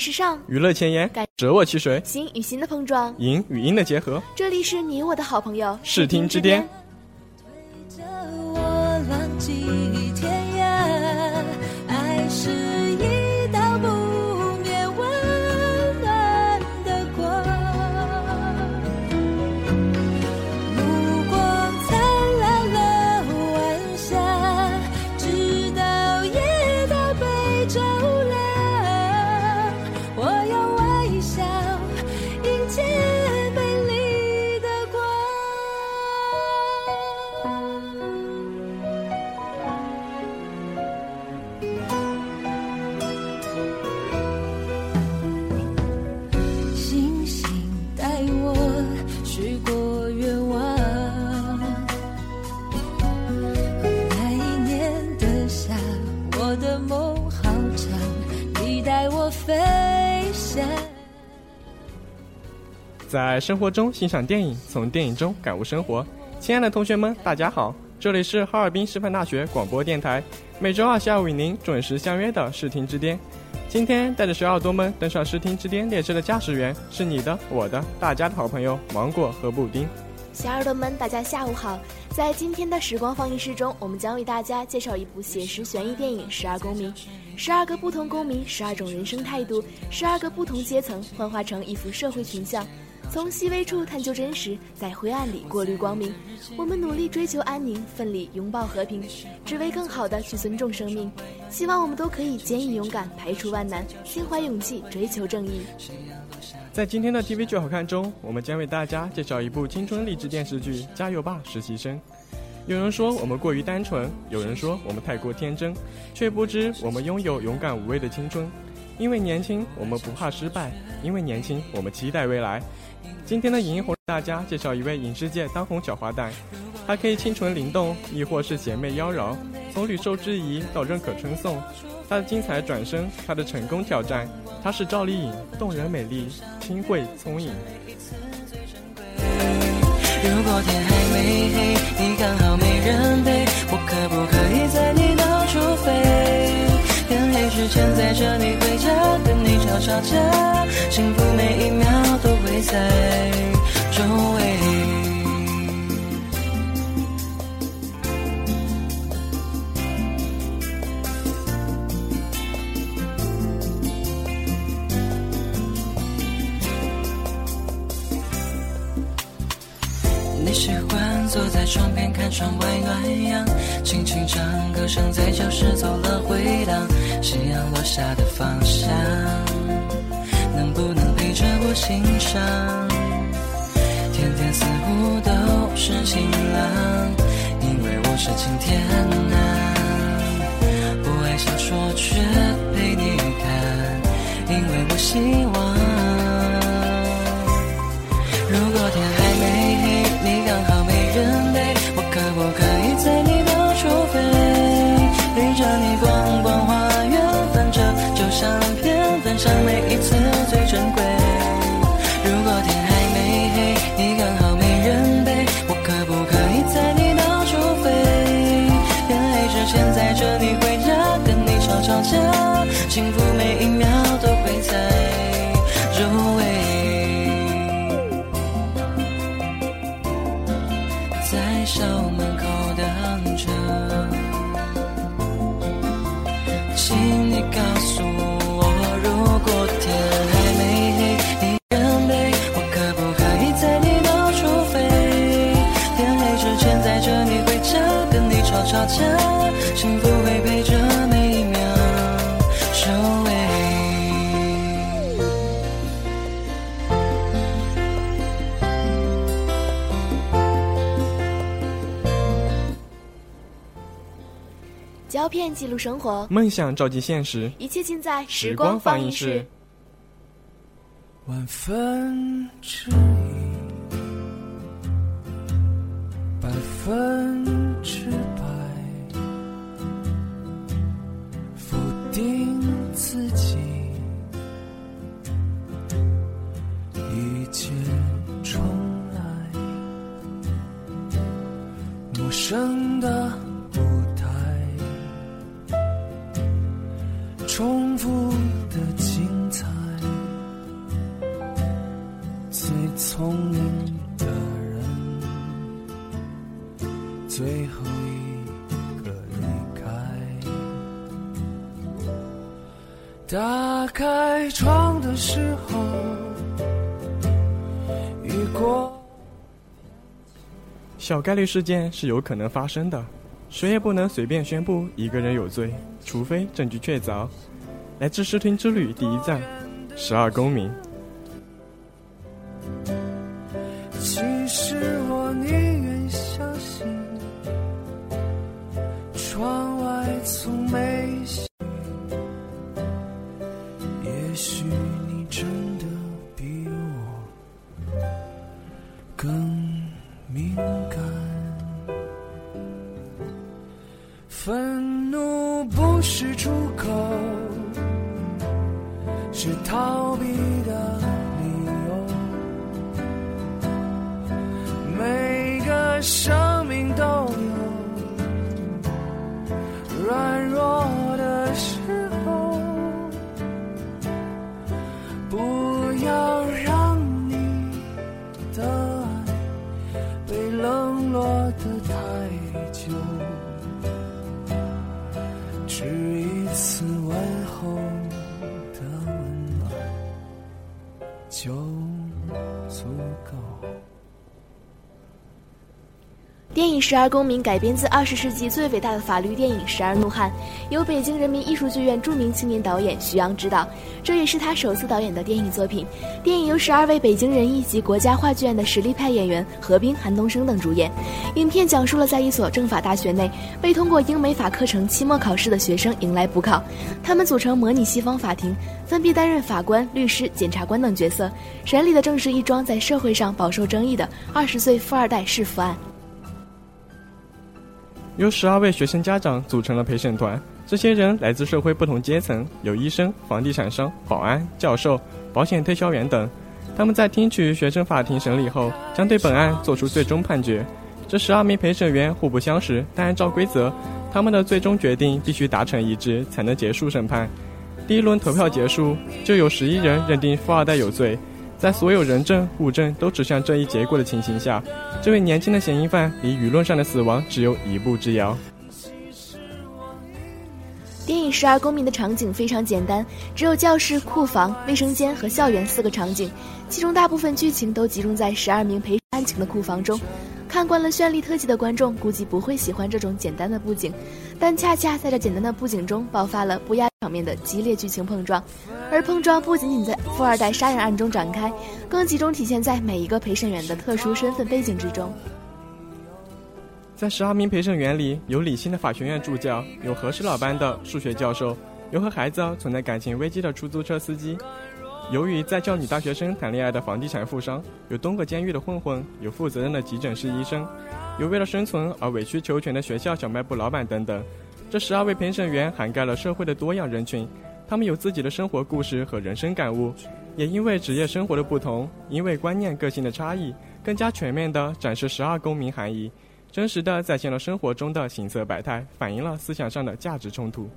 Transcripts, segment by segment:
时尚，娱乐前沿感，折我其谁，心与心的碰撞。影与音的结合，这里是你我的好朋友视听之巅。推着我浪迹生活中欣赏电影，从电影中感悟生活。亲爱的同学们，大家好，这里是哈尔滨师范大学广播电台，每周二下午与您准时相约的视听之巅。今天带着小耳朵们登上视听之巅列车的驾驶员是你的、我的、大家的好朋友芒果和布丁。小耳朵们，大家下午好！在今天的时光放映室中，我们将为大家介绍一部写实悬疑电影《十二公民》。十二个不同公民，十二种人生态度，十二个不同阶层，幻化成一幅社会群像。从细微处探究真实，在灰暗里过滤光明。我们努力追求安宁，奋力拥抱和平，只为更好的去尊重生命。希望我们都可以坚毅勇敢，排除万难，心怀勇气，追求正义。在今天的 TV 剧好看中，我们将为大家介绍一部青春励志电视剧《加油吧，实习生》。有人说我们过于单纯，有人说我们太过天真，却不知我们拥有勇敢无畏的青春。因为年轻，我们不怕失败；因为年轻，我们期待未来。今天的影音红，大家介绍一位影视界当红小花旦，她可以清纯灵动，亦或是邪魅妖娆，从屡受质疑到认可称颂。她的精彩转身，她的成功挑战，她是赵丽颖，动人美丽，清慧聪颖。如果天还没黑，你刚好没人陪，我可不可以在你到处飞？天黑之前载着你回家，跟你吵吵架，幸福每一秒都会在周围。你喜欢坐在窗边看窗外暖阳，轻轻唱歌声在教室走了回荡。夕阳落下的方向，能不能陪着我欣赏？天天似乎都是晴朗，因为我是晴天啊。不爱小说却陪你看，因为我希望。如果天幸福每一秒都会在周围。在校门口等着，请你告诉我，如果天还没黑，你人陪，我可不可以在你到处飞？天黑之前载着你回家，跟你吵吵架，幸福会陪片记录生活，梦想照进现实，一切尽在时时光放放映室。。万分之一，百分之百，否定自己，一切重来，陌生的打开窗的时候，雨过。小概率事件是有可能发生的，谁也不能随便宣布一个人有罪，除非证据确凿。来自视听之旅第一站，十二公民。十二公民》改编自二十世纪最伟大的法律电影《十二怒汉》，由北京人民艺术剧院著名青年导演徐阳执导，这也是他首次导演的电影作品。电影由十二位北京人艺及国家话剧院的实力派演员何冰、韩东升等主演。影片讲述了在一所政法大学内，被通过英美法课程期末考试的学生迎来补考，他们组成模拟西方法庭，分别担任法官、律师、检察官等角色，审理的正是一桩在社会上饱受争议的二十岁富二代弑父案。由十二位学生家长组成了陪审团，这些人来自社会不同阶层，有医生、房地产商、保安、教授、保险推销员等。他们在听取学生法庭审理后，将对本案作出最终判决。这十二名陪审员互不相识，但按照规则，他们的最终决定必须达成一致，才能结束审判。第一轮投票结束，就有十一人认定富二代有罪。在所有人证物证都指向这一结果的情形下，这位年轻的嫌疑犯离舆论上的死亡只有一步之遥。电影《十二公民》的场景非常简单，只有教室、库房、卫生间和校园四个场景，其中大部分剧情都集中在十二名陪案情的库房中。看惯了绚丽特技的观众估计不会喜欢这种简单的布景，但恰恰在这简单的布景中爆发了不亚场面的激烈剧情碰撞，而碰撞不仅仅在富二代杀人案中展开，更集中体现在每一个陪审员的特殊身份背景之中。在十二名陪审员里，有理性的法学院助教，有和事佬般的数学教授，有和孩子存在感情危机的出租车司机。由于在教女大学生谈恋爱的房地产富商，有东过监狱的混混，有负责任的急诊室医生，有为了生存而委曲求全的学校小卖部老板等等。这十二位评审员涵盖了社会的多样人群，他们有自己的生活故事和人生感悟，也因为职业生活的不同，因为观念个性的差异，更加全面地展示十二公民含义，真实地再现了生活中的形色百态，反映了思想上的价值冲突。《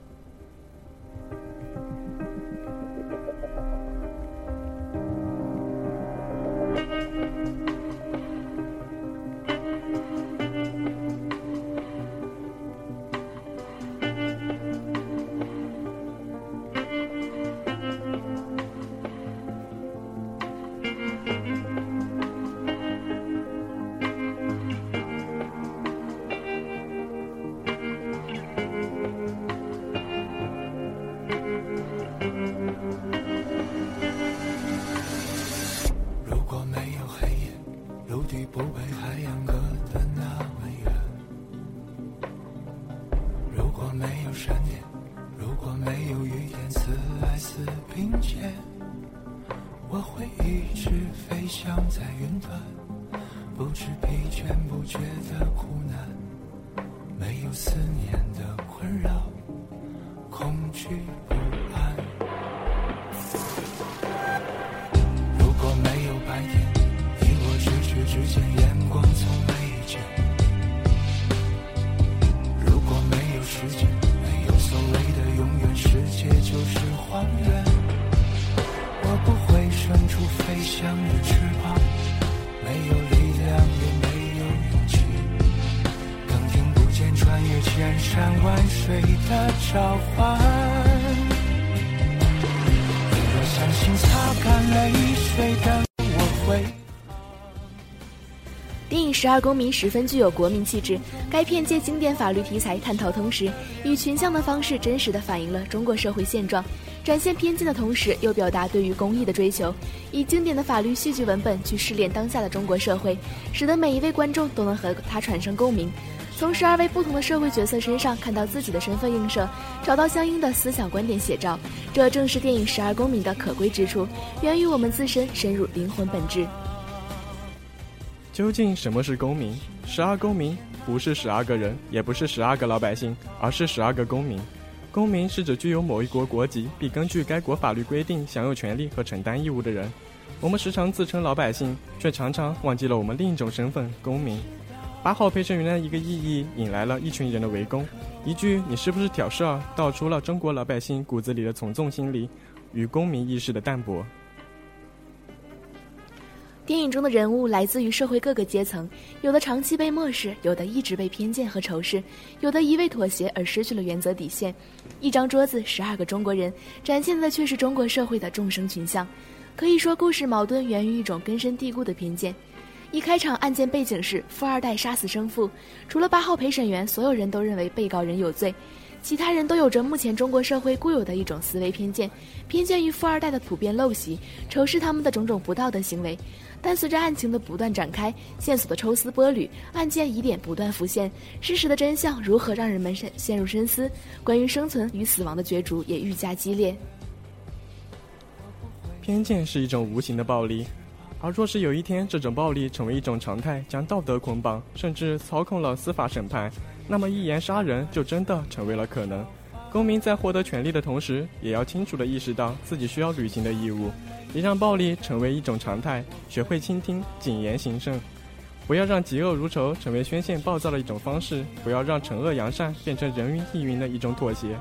十二公民》十分具有国民气质。该片借经典法律题材探讨同时，以群像的方式真实地反映了中国社会现状，展现偏见的同时又表达对于公益的追求，以经典的法律戏剧文本去试炼当下的中国社会，使得每一位观众都能和他产生共鸣，从十二位不同的社会角色身上看到自己的身份映射，找到相应的思想观点写照。这正是电影《十二公民》的可贵之处，源于我们自身深入灵魂本质。究竟什么是公民？十二公民不是十二个人，也不是十二个老百姓，而是十二个公民。公民是指具有某一国国籍，并根据该国法律规定享有权利和承担义务的人。我们时常自称老百姓，却常常忘记了我们另一种身份——公民。八号陪审员的一个异议引来了一群人的围攻，一句“你是不是挑事儿”道出了中国老百姓骨子里的从众心理与公民意识的淡薄。电影中的人物来自于社会各个阶层，有的长期被漠视，有的一直被偏见和仇视，有的一味妥协而失去了原则底线。一张桌子，十二个中国人，展现的却是中国社会的众生群像。可以说，故事矛盾源于一种根深蒂固的偏见。一开场，案件背景是富二代杀死生父，除了八号陪审员，所有人都认为被告人有罪。其他人都有着目前中国社会固有的一种思维偏见，偏见于富二代的普遍陋习，仇视他们的种种不道德行为。但随着案情的不断展开，线索的抽丝剥缕，案件疑点不断浮现，事实的真相如何让人们深陷入深思？关于生存与死亡的角逐也愈加激烈。偏见是一种无形的暴力，而若是有一天这种暴力成为一种常态，将道德捆绑，甚至操控了司法审判。那么一言杀人就真的成为了可能。公民在获得权利的同时，也要清楚地意识到自己需要履行的义务，别让暴力成为一种常态。学会倾听，谨言行慎。不要让嫉恶如仇成为宣泄暴躁的一种方式，不要让惩恶扬善变成人云亦云的一种妥协。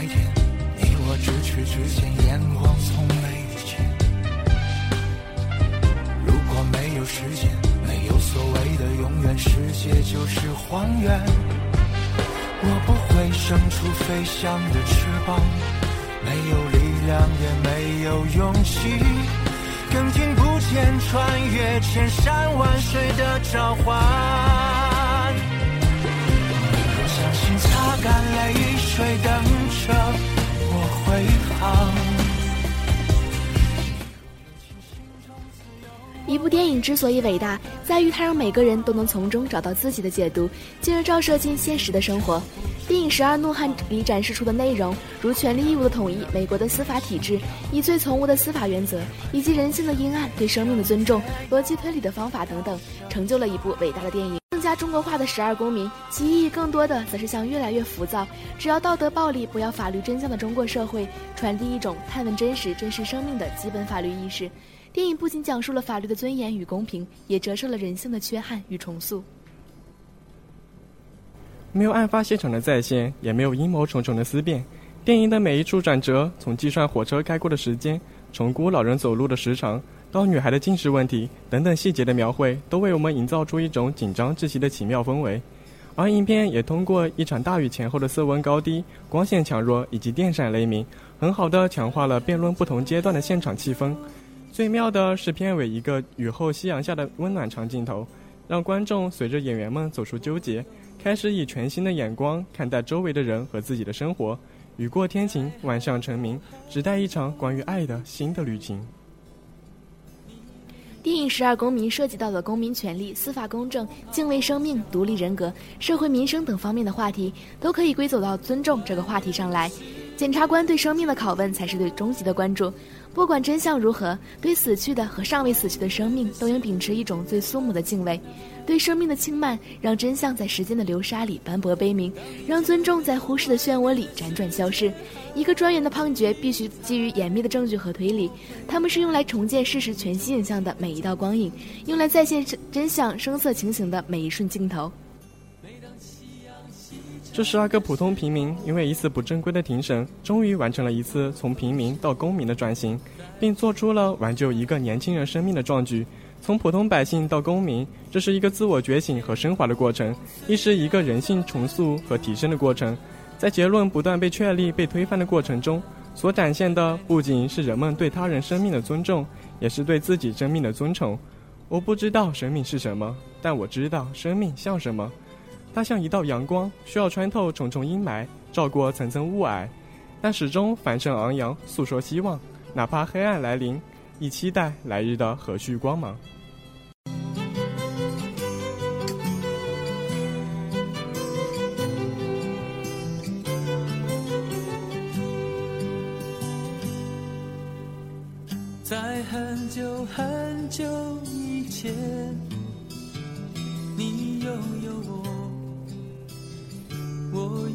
白天，你我咫尺之间，眼光从没遇见。如果没有时间，没有所谓的永远，世界就是荒原。我不会生出飞翔的翅膀，没有力量，也没有勇气，更听不见穿越千山万水的召唤。若相信擦干泪水，等着我回航。一部电影之所以伟大，在于它让每个人都能从中找到自己的解读，进而照射进现实的生活。电影《十二怒汉》里展示出的内容，如权利义务的统一、美国的司法体制、以罪从无的司法原则，以及人性的阴暗、对生命的尊重、逻辑推理的方法等等，成就了一部伟大的电影。加中国化的十二公民，其意义更多的则是向越来越浮躁、只要道德暴力不要法律真相的中国社会传递一种探问真实、珍视生命的基本法律意识。电影不仅讲述了法律的尊严与公平，也折射了人性的缺憾与重塑。没有案发现场的再现，也没有阴谋重重的思辨。电影的每一处转折，从计算火车开过的时间，从估老人走路的时长，到女孩的近视问题等等细节的描绘，都为我们营造出一种紧张窒息的奇妙氛围。而影片也通过一场大雨前后的色温高低、光线强弱以及电闪雷鸣，很好的强化了辩论不同阶段的现场气氛。最妙的是片尾一个雨后夕阳下的温暖长镜头，让观众随着演员们走出纠结，开始以全新的眼光看待周围的人和自己的生活。雨过天晴，万象成名，只待一场关于爱的新的旅行。电影《十二公民》涉及到的公民权利、司法公正、敬畏生命、独立人格、社会民生等方面的话题，都可以归走到尊重这个话题上来。检察官对生命的拷问才是对终极的关注。不管真相如何，对死去的和尚未死去的生命，都应秉持一种最肃穆的敬畏。对生命的轻慢，让真相在时间的流沙里斑驳悲鸣，让尊重在忽视的漩涡里辗转消逝。一个专员的判决必须基于严密的证据和推理，他们是用来重建事实全息影像的每一道光影，用来再现真相声色情形的每一瞬镜头。这十二个普通平民因为一次不正规的庭审，终于完成了一次从平民到公民的转型，并做出了挽救一个年轻人生命的壮举。从普通百姓到公民，这是一个自我觉醒和升华的过程，亦是一个人性重塑和提升的过程。在结论不断被确立、被推翻的过程中，所展现的不仅是人们对他人生命的尊重，也是对自己生命的尊崇。我不知道生命是什么，但我知道生命像什么。它像一道阳光，需要穿透重重阴霾，照过层层雾霭，但始终繁盛昂扬，诉说希望。哪怕黑暗来临，亦期待来日的和煦光芒。在很久很久以前，你拥有，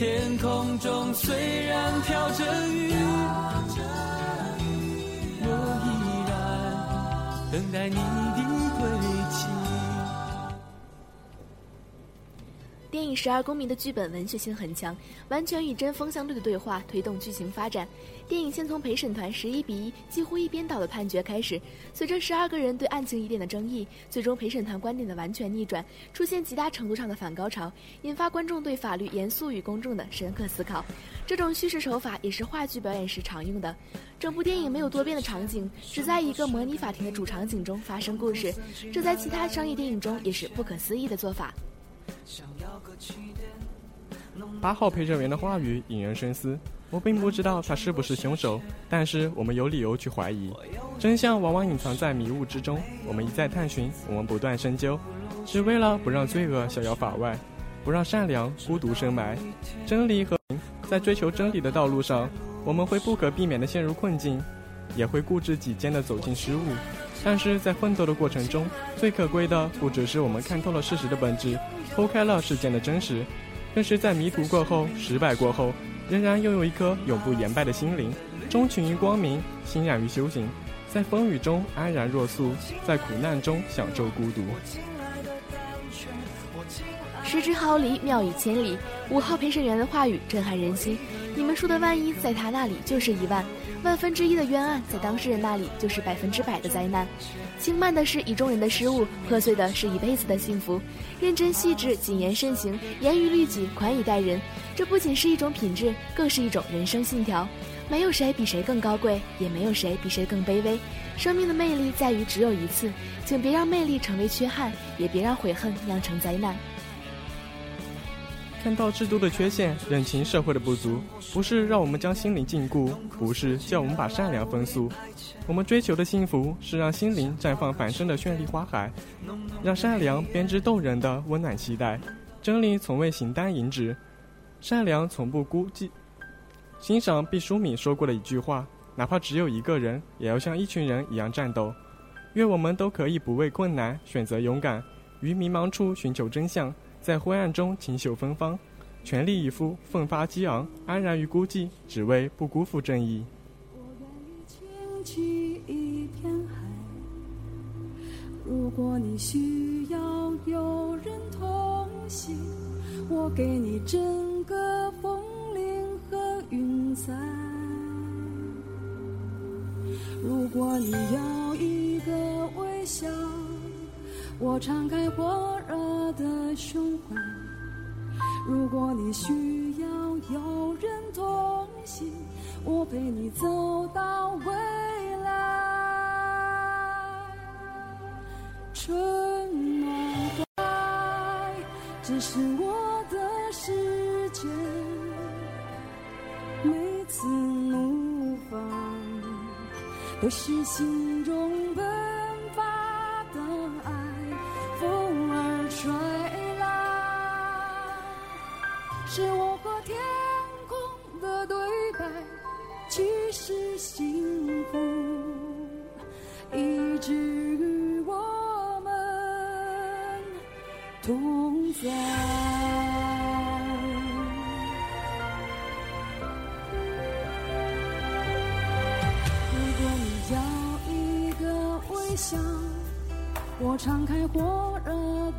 天空中虽然飘着雨，我依然等待你的归影《十二公民》的剧本文学性很强，完全与针锋相对的对话推动剧情发展。电影先从陪审团十一比一几乎一边倒的判决开始，随着十二个人对案情疑点的争议，最终陪审团观点的完全逆转，出现极大程度上的反高潮，引发观众对法律严肃与公正的深刻思考。这种叙事手法也是话剧表演时常用的。整部电影没有多变的场景，只在一个模拟法庭的主场景中发生故事，这在其他商业电影中也是不可思议的做法。八号陪审员的话语引人深思。我并不知道他是不是凶手，但是我们有理由去怀疑。真相往往隐藏在迷雾之中，我们一再探寻，我们不断深究，只为了不让罪恶逍遥法外，不让善良孤独深埋。真理和在追求真理的道路上，我们会不可避免地陷入困境，也会固执己见地走进失误。但是在奋斗的过程中，最可贵的不只是我们看透了事实的本质，剖开了事件的真实，更是在迷途过后、失败过后，仍然拥有一颗永不言败的心灵，钟情于光明，欣然于修行，在风雨中安然若素，在苦难中享受孤独。失之毫厘，妙语千里。五号陪审员的话语震撼人心。你们说的万一，在他那里就是一万；万分之一的冤案，在当事人那里就是百分之百的灾难。轻慢的是一众人的失误，破碎的是一辈子的幸福。认真细致，谨言慎行，严于律己，宽以待人。这不仅是一种品质，更是一种人生信条。没有谁比谁更高贵，也没有谁比谁更卑微。生命的魅力在于只有一次，请别让魅力成为缺憾，也别让悔恨酿成灾难。看到制度的缺陷，认清社会的不足，不是让我们将心灵禁锢，不是叫我们把善良封宿。我们追求的幸福，是让心灵绽放繁盛的绚丽花海，让善良编织动人的温暖期待。真理从未形单影只，善良从不孤寂。欣赏毕淑敏说过的一句话：哪怕只有一个人，也要像一群人一样战斗。愿我们都可以不畏困难，选择勇敢，于迷茫处寻求真相。在灰暗中锦绣芬芳，全力以赴，奋发激昂，安然于孤寂，只为不辜负正义。我愿意倾起一片海。如果你需要有人同行，我给你整个风铃和云彩。如果你要一个微笑。我敞开火热的胸怀，如果你需要有人同行，我陪你走到未来。春暖花开，这是我的世界，每次怒放都是心中奔吹来，是我和天空的对白，其实幸福一直与我们同在。如果你要一个微笑。我敞开火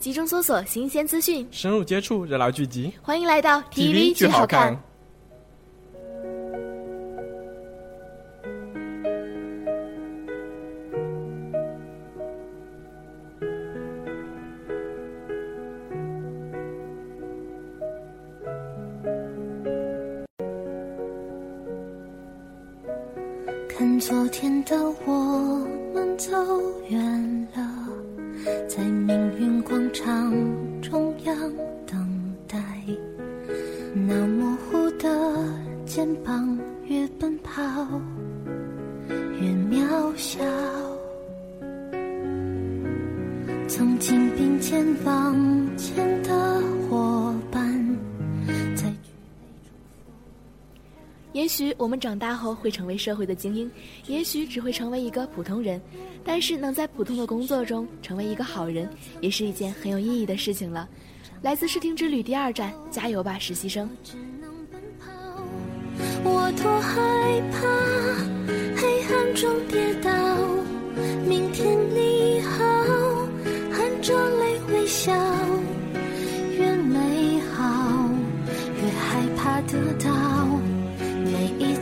集中搜索新鲜资讯，深入接触热闹剧集。欢迎来到 TV 剧好看。看昨天的我们走远了，在命运广场中央等待。那模糊的肩膀，越奔跑越渺小。也许我们长大后会成为社会的精英，也许只会成为一个普通人，但是能在普通的工作中成为一个好人，也是一件很有意义的事情了。来自《视听之旅》第二站，加油吧，实习生！只能奔跑，我多害怕黑暗中跌倒。明天你好，含着泪微笑，越美好越害怕得到。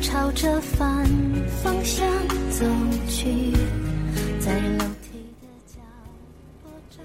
朝着反方向走去，在楼梯的角落找。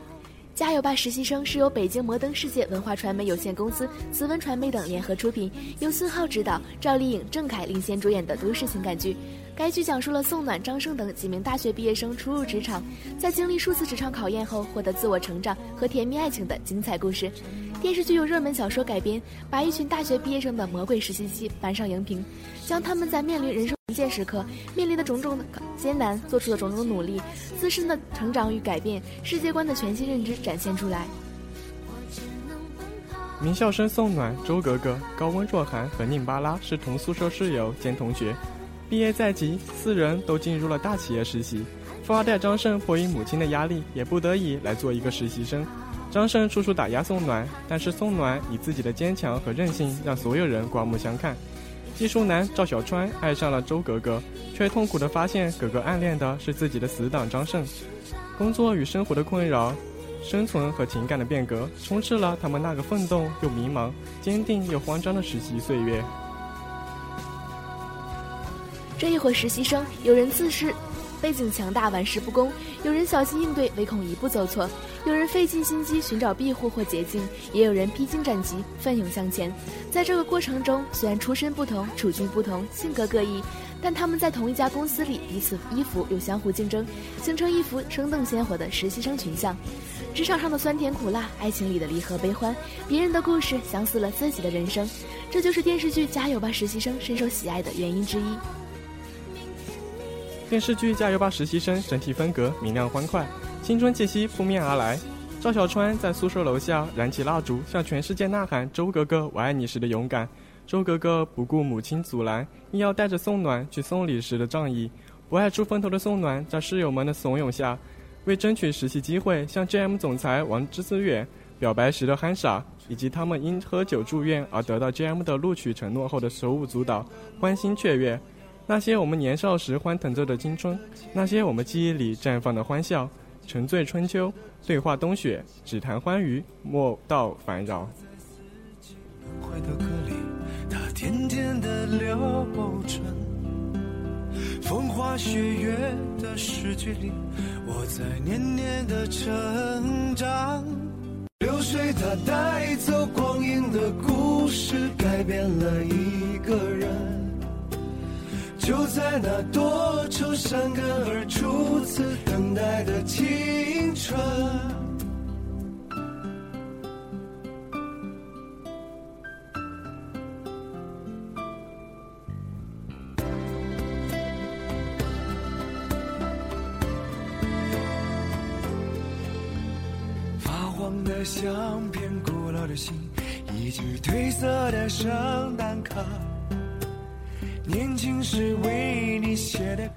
加油吧，实习生是由北京摩登世界文化传媒有限公司、慈文传媒等联合出品，由孙浩执导，赵丽颖、郑恺领衔主演的都市情感剧。该剧讲述了宋暖、张生等几名大学毕业生初入职场，在经历数次职场考验后获得自我成长和甜蜜爱情的精彩故事。电视剧由热门小说改编，把一群大学毕业生的魔鬼实习期搬上荧屏，将他们在面临人生关键时刻面临的种种艰难，做出的种种努力，自身的成长与改变，世界观的全新认知展现出来。名校生宋暖、周格格、高温若寒和宁巴拉是同宿舍室友兼同学。毕业在即，四人都进入了大企业实习。富二代张胜迫于母亲的压力，也不得已来做一个实习生。张胜处处打压宋暖，但是宋暖以自己的坚强和韧性，让所有人刮目相看。技术男赵小川爱上了周格格，却痛苦地发现格格暗恋的是自己的死党张胜。工作与生活的困扰，生存和情感的变革，充斥了他们那个奋斗又迷茫、坚定又慌张的实习岁月。这一伙实习生，有人自恃背景强大、玩世不恭；有人小心应对，唯恐一步走错；有人费尽心机寻找庇护或捷径，也有人披荆斩棘、奋勇向前。在这个过程中，虽然出身不同、处境不同、性格各异，但他们在同一家公司里彼此依附又相互竞争，形成一幅生动鲜活的实习生群像。职场上的酸甜苦辣，爱情里的离合悲欢，别人的故事相似了自己的人生，这就是电视剧《加油吧，实习生》深受喜爱的原因之一。电视剧《加油吧，实习生》整体风格明亮欢快，青春气息扑面而来。赵小川在宿舍楼下燃起蜡烛，向全世界呐喊“周格格，我爱你”时的勇敢。周格格不顾母亲阻拦，硬要带着宋暖去送礼时的仗义。不爱出风头的宋暖，在室友们的怂恿下，为争取实习机会，向 GM 总裁王之思远表白时的憨傻，以及他们因喝酒住院而得到 GM 的录取承诺后的手舞足蹈、欢欣雀跃。那些我们年少时欢腾着的青春，那些我们记忆里绽放的欢笑，沉醉春秋，醉话冬雪，只谈欢愉，莫道烦扰。会的歌里，它甜甜的流转。风花雪月的诗句里，我在年年的成长。流水它带走光阴的故事，改变了一个人。就在那多愁善感而初次等待的青春。发黄的相片，古老的信，一句褪色的圣诞卡。年轻时为你写的歌。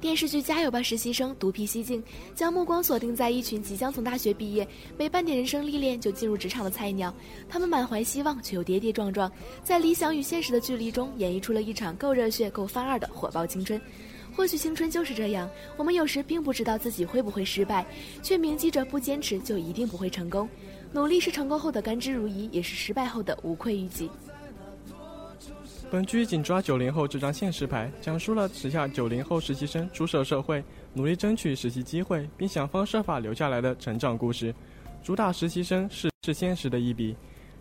电视剧《加油吧实习生》独辟蹊径，将目光锁定在一群即将从大学毕业、没半点人生历练就进入职场的菜鸟。他们满怀希望，却又跌跌撞撞，在理想与现实的距离中，演绎出了一场够热血、够范儿的火爆青春。或许青春就是这样，我们有时并不知道自己会不会失败，却铭记着不坚持就一定不会成功。努力是成功后的甘之如饴，也是失败后的无愧于己。本剧紧抓九零后这张现实牌，讲述了时下九零后实习生出手社会，努力争取实习机会，并想方设法留下来的成长故事。主打实习生是是现实的一笔，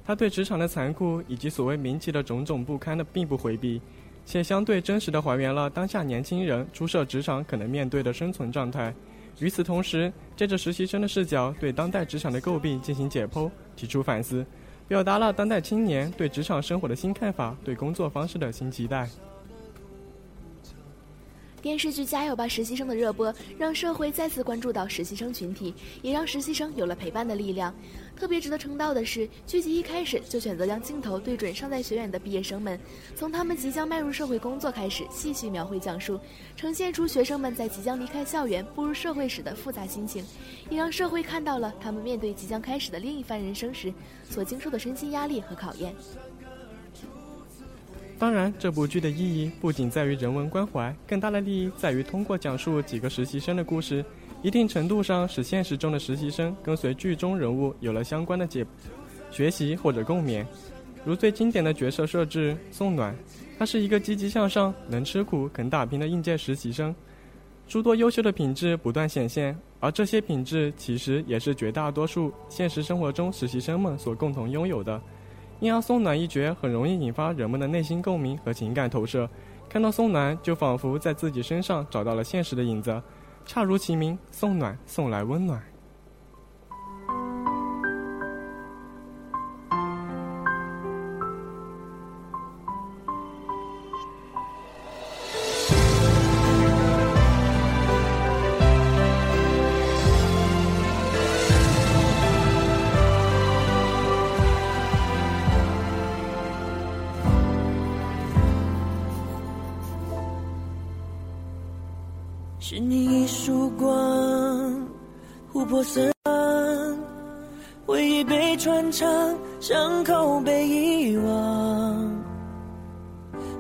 他对职场的残酷以及所谓民企的种种不堪的并不回避，且相对真实的还原了当下年轻人出社职场可能面对的生存状态。与此同时，借着实习生的视角，对当代职场的诟病进行解剖，提出反思。表达了当代青年对职场生活的新看法，对工作方式的新期待。电视剧《加油吧实习生》的热播，让社会再次关注到实习生群体，也让实习生有了陪伴的力量。特别值得称道的是，剧集一开始就选择将镜头对准尚在学院的毕业生们，从他们即将迈入社会工作开始，细细描绘讲述，呈现出学生们在即将离开校园、步入社会时的复杂心情，也让社会看到了他们面对即将开始的另一番人生时所经受的身心压力和考验。当然，这部剧的意义不仅在于人文关怀，更大的利益在于通过讲述几个实习生的故事，一定程度上使现实中的实习生跟随剧中人物有了相关的解学习或者共勉。如最经典的角色设置宋暖，他是一个积极向上、能吃苦、肯打拼的应届实习生，诸多优秀的品质不断显现，而这些品质其实也是绝大多数现实生活中实习生们所共同拥有的。因而宋暖一角很容易引发人们的内心共鸣和情感投射，看到宋暖就仿佛在自己身上找到了现实的影子，恰如其名，送暖送来温暖。伤口被遗忘，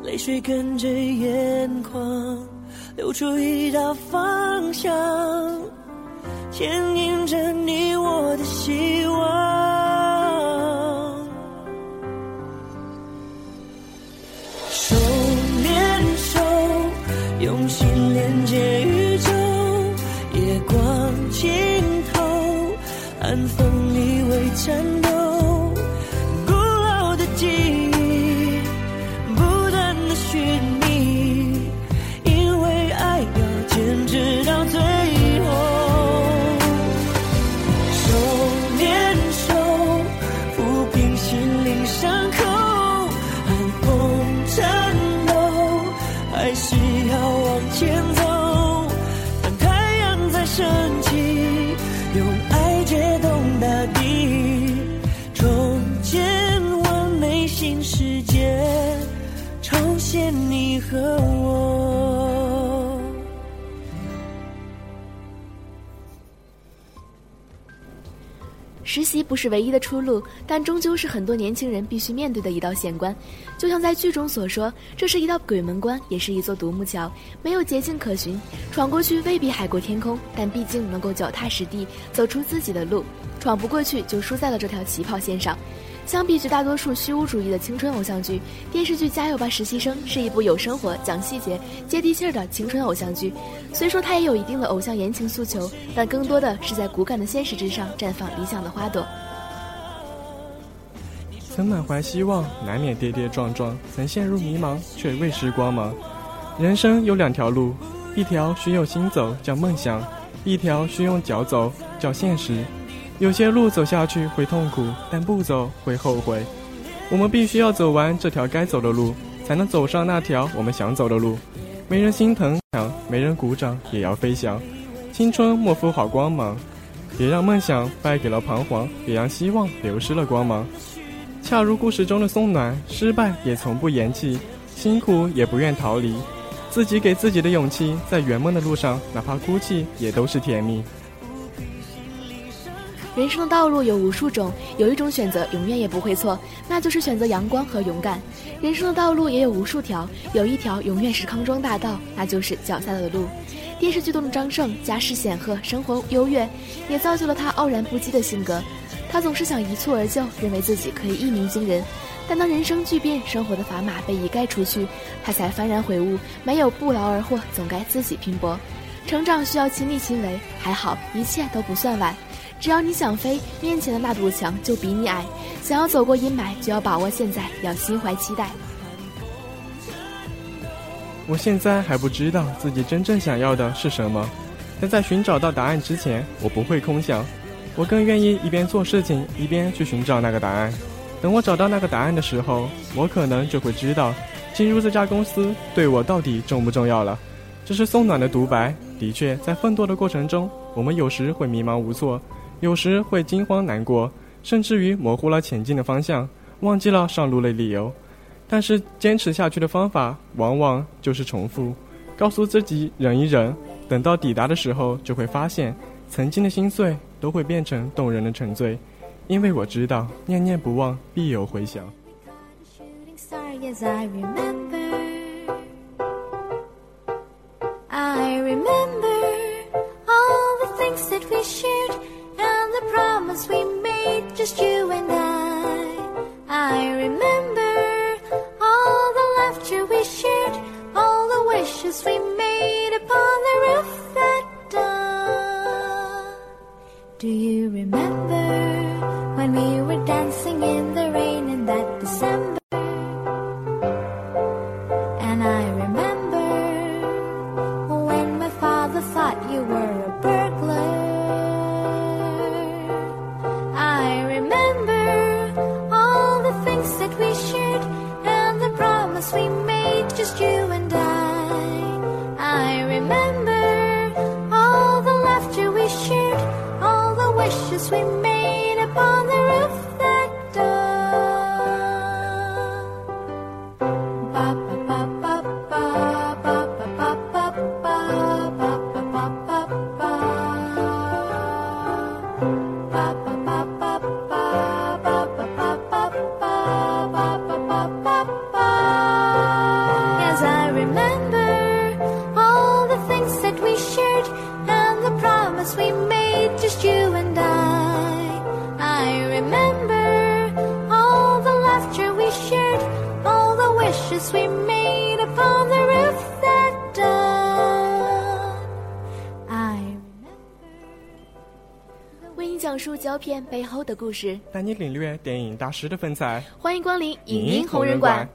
泪水跟着眼眶流出一道方向，牵引着你我的希望。手牵手，用心连接宇宙，夜光尽头，寒风里微颤不是唯一的出路，但终究是很多年轻人必须面对的一道险关。就像在剧中所说，这是一道鬼门关，也是一座独木桥，没有捷径可循。闯过去未必海阔天空，但毕竟能够脚踏实地，走出自己的路。闯不过去，就输在了这条起跑线上。相比绝大多数虚无主义的青春偶像剧，电视剧《加油吧，实习生》是一部有生活、讲细节、接地气儿的青春偶像剧。虽说它也有一定的偶像言情诉求，但更多的是在骨感的现实之上绽放理想的花朵。曾满怀希望，难免跌跌撞撞；曾陷入迷茫，却未失光芒。人生有两条路，一条需用心走，叫梦想；一条需用脚走，叫现实。有些路走下去会痛苦，但不走会后悔。我们必须要走完这条该走的路，才能走上那条我们想走的路。没人心疼，没人鼓掌，也要飞翔。青春莫负好光芒，别让梦想败给了彷徨，别让希望流失了光芒。恰如故事中的宋暖，失败也从不言弃，辛苦也不愿逃离，自己给自己的勇气，在圆梦的路上，哪怕哭泣也都是甜蜜。人生的道路有无数种，有一种选择永远也不会错，那就是选择阳光和勇敢。人生的道路也有无数条，有一条永远是康庄大道，那就是脚下的路。电视剧中的张胜家世显赫，生活优越，也造就了他傲然不羁的性格。他总是想一蹴而就，认为自己可以一鸣惊人。但当人生巨变，生活的砝码被一概除去，他才幡然悔悟：没有不劳而获，总该自己拼搏。成长需要亲力亲为，还好一切都不算晚。只要你想飞，面前的那堵墙就比你矮。想要走过阴霾，就要把握现在，要心怀期待。我现在还不知道自己真正想要的是什么，但在寻找到答案之前，我不会空想。我更愿意一边做事情，一边去寻找那个答案。等我找到那个答案的时候，我可能就会知道，进入这家公司对我到底重不重要了。这是宋暖的独白。的确，在奋斗的过程中，我们有时会迷茫无措。有时会惊慌难过，甚至于模糊了前进的方向，忘记了上路的理由。但是坚持下去的方法，往往就是重复，告诉自己忍一忍，等到抵达的时候，就会发现，曾经的心碎都会变成动人的沉醉。因为我知道，念念不忘必有回响。I remember all the things that we shared. Promise we made, just you and I. I remember all the laughter we shared, all the wishes we made upon the roof that dawn. Do you remember when we were dancing in the rain in that December? 讲述胶片背后的故事，带你领略电影大师的风采。欢迎光临影音红人馆。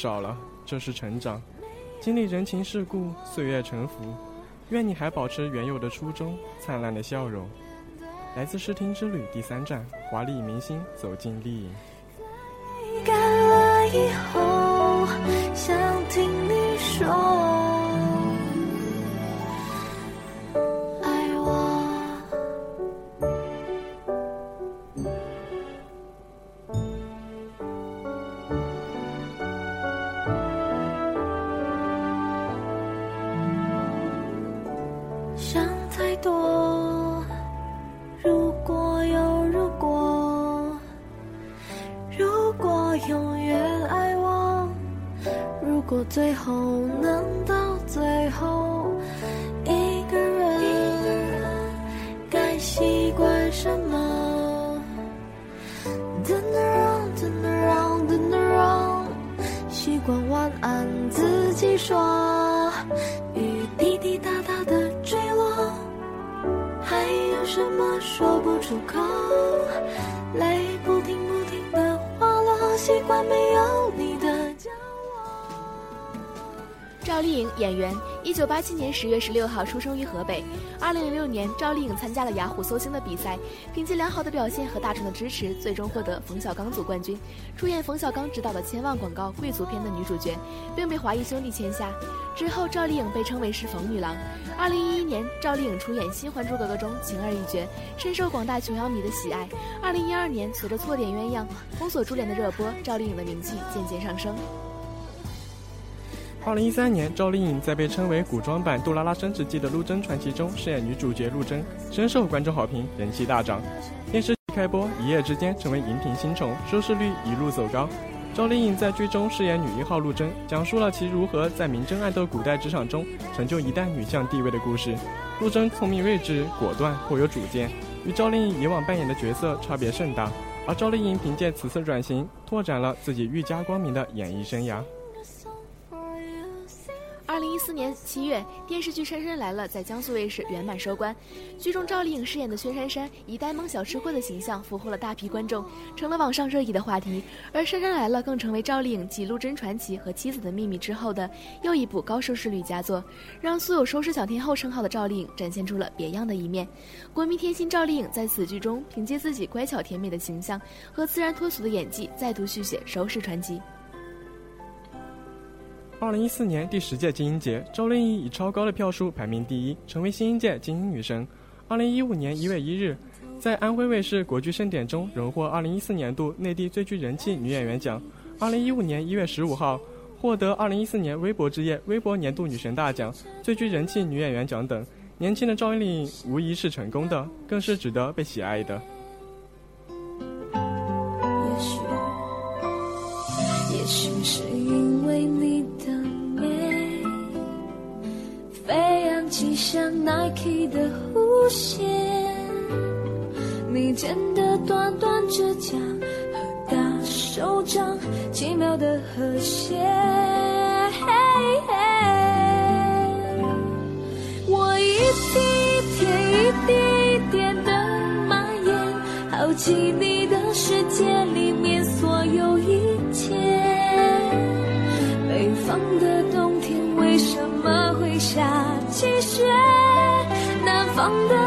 少了，这是成长。经历人情世故，岁月沉浮，愿你还保持原有的初衷，灿烂的笑容。来自视听之旅第三站，华丽明星走进丽影。干了以后，想听你说，八七年十月十六号出生于河北。二零零六年，赵丽颖参加了雅虎搜星的比赛，凭借良好的表现和大众的支持，最终获得冯小刚组冠军，出演冯小刚执导的千万广告贵族片的女主角，并被华谊兄弟签下。之后，赵丽颖被称为是冯女郎。二零一一年，赵丽颖出演《新还珠格格》中晴儿一角，深受广大琼瑶迷的喜爱。二零一二年，随着《错点鸳鸯》《封锁珠帘》的热播，赵丽颖的名气渐渐上升。二零一三年，赵丽颖在被称为古装版《杜拉拉升职记》的《陆贞传奇》中饰演女主角陆贞，深受观众好评，人气大涨。电视剧开播一夜之间成为荧屏新宠，收视率一路走高。赵丽颖在剧中饰演女一号陆贞，讲述了其如何在明争暗斗古代职场中成就一代女将地位的故事。陆贞聪明睿智、果断、颇有主见，与赵丽颖以往扮演的角色差别甚大。而赵丽颖凭借此次转型，拓展了自己愈加光明的演艺生涯。二零一四年七月，电视剧《杉杉来了》在江苏卫视圆满收官。剧中赵丽颖饰演的薛杉杉以呆萌小吃货的形象俘获了大批观众，成了网上热议的话题。而《杉杉来了》更成为赵丽颖继《陆贞传奇》和《妻子的秘密》之后的又一部高收视率佳作，让素有“收视小天后”称号的赵丽颖展现出了别样的一面。国民甜心赵丽颖在此剧中凭借自己乖巧甜美的形象和自然脱俗的演技，再度续写收视传奇。二零一四年第十届金鹰节，赵丽颖以超高的票数排名第一，成为新一届金鹰女神。二零一五年一月一日，在安徽卫视国剧盛典中荣获二零一四年度内地最具人气女演员奖。二零一五年一月十五号，获得二零一四年微博之夜微博年度女神大奖、最具人气女演员奖等。年轻的赵丽颖无疑是成功的，更是值得被喜爱的。许是因为你的美，飞扬起像 Nike 的弧线，你剪的短短指甲和大手掌，奇妙的和谐。我一滴一天一滴一点的蔓延，好奇你的世界南方的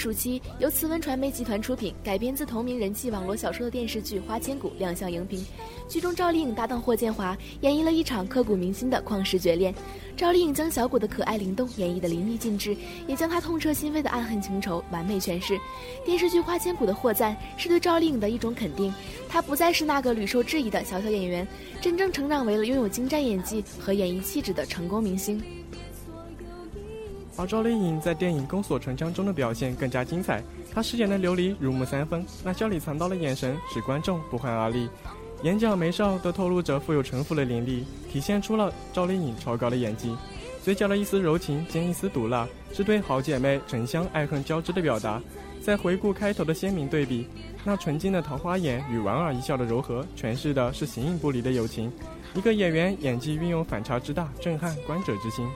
暑期，由慈文传媒集团出品、改编自同名人气网络小说的电视剧《花千骨》亮相荧屏。剧中赵丽颖搭档霍建华，演绎了一场刻骨铭心的旷世绝恋。赵丽颖将小谷的可爱灵动演绎的淋漓尽致，也将他痛彻心扉的暗恨情仇完美诠释。电视剧《花千骨》的获赞是对赵丽颖的一种肯定，她不再是那个屡受质疑的小小演员，真正成长为了拥有精湛演技和演绎气质的成功明星。而赵丽颖在电影《宫锁沉香》中的表现更加精彩，她饰演的琉璃入木三分，那笑里藏刀的眼神使观众不寒而栗，眼角眉梢都透露着富有城府的凌厉，体现出了赵丽颖超高的演技。嘴角的一丝柔情兼一丝毒辣，是对好姐妹沉香爱恨交织的表达。在回顾开头的鲜明对比，那纯净的桃花眼与莞尔一笑的柔和，诠释的是形影不离的友情。一个演员演技运用反差之大，震撼观者之心。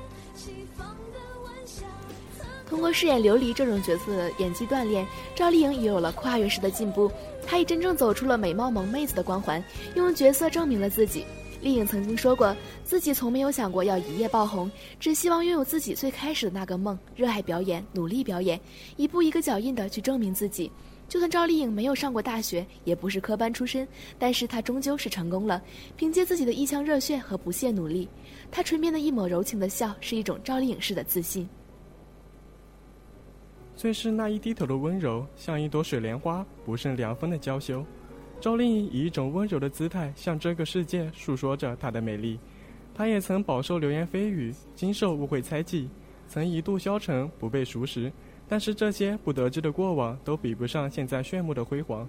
通过饰演琉璃这种角色的演技锻炼，赵丽颖也有了跨越式的进步。她已真正走出了美貌萌妹子的光环，用角色证明了自己。丽颖曾经说过，自己从没有想过要一夜爆红，只希望拥有自己最开始的那个梦，热爱表演，努力表演，一步一个脚印的去证明自己。就算赵丽颖没有上过大学，也不是科班出身，但是她终究是成功了。凭借自己的一腔热血和不懈努力，她唇边的一抹柔情的笑，是一种赵丽颖式的自信。最是那一低头的温柔，像一朵水莲花，不胜凉风的娇羞。赵丽颖以一种温柔的姿态向这个世界诉说着她的美丽。她也曾饱受流言蜚语，经受误会猜忌，曾一度消沉不被熟识。但是这些不得志的过往都比不上现在炫目的辉煌。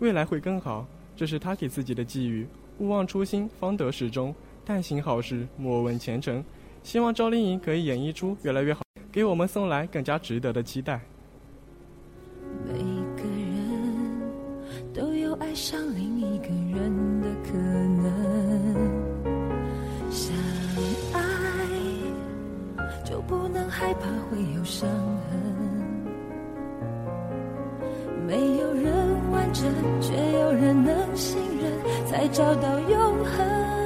未来会更好，这是她给自己的寄语。勿忘初心，方得始终。但行好事，莫问前程。希望赵丽颖可以演绎出越来越好，给我们送来更加值得的期待。每个人都有爱上另一个人的可能，相爱就不能害怕会有伤痕。没有人完整，却有人能信任，才找到永恒。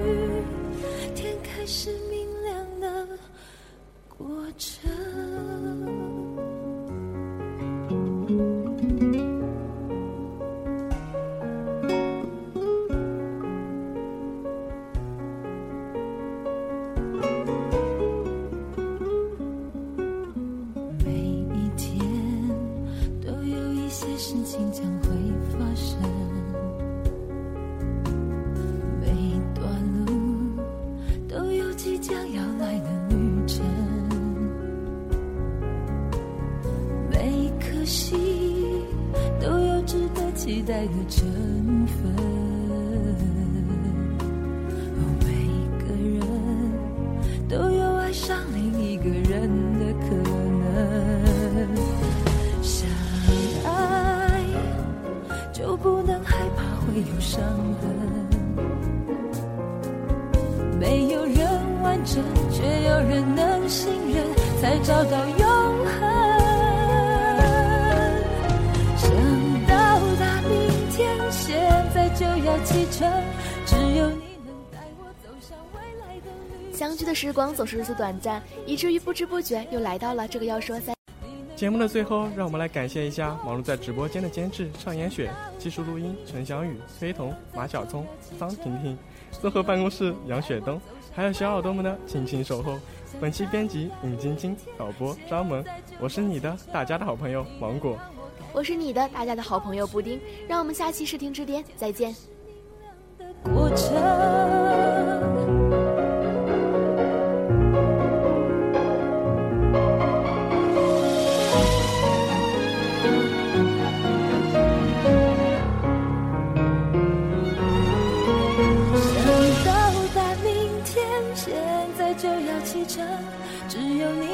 总是如此短暂，以至于不知不觉又来到了这个要说三。节目的最后，让我们来感谢一下忙碌在直播间的监制尚言雪、技术录音陈翔宇、崔彤、马小聪、方婷婷，综合办公室杨雪东，还有小耳朵们的亲情守候。本期编辑尹晶晶，导播张萌，我是你的大家的好朋友芒果，我是你的大家的好朋友布丁。让我们下期视听之巅再见。过程。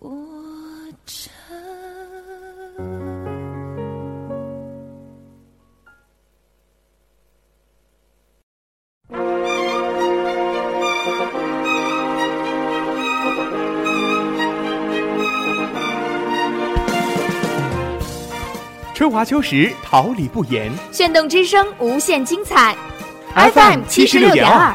春华秋实，桃李不言。炫动之声，无限精彩。FM 七十六点二。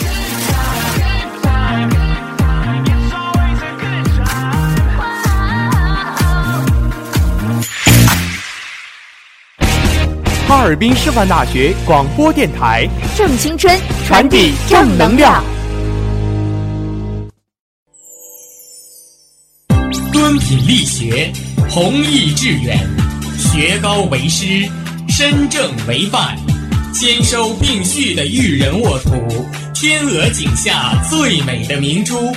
哈尔滨师范大学广播电台，正青春，传递正能量。敦品力学，弘毅致远，学高为师，身正为范，兼收并蓄的育人沃土，天鹅颈下最美的明珠，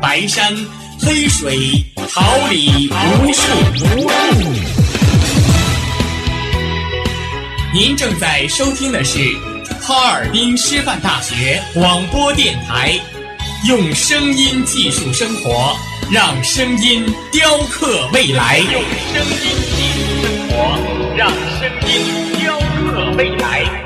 白山黑水，桃李无数您正在收听的是哈尔滨师范大学广播电台，用声音技术生活，让声音雕刻未来。用声音技术生活，让声音雕刻未来。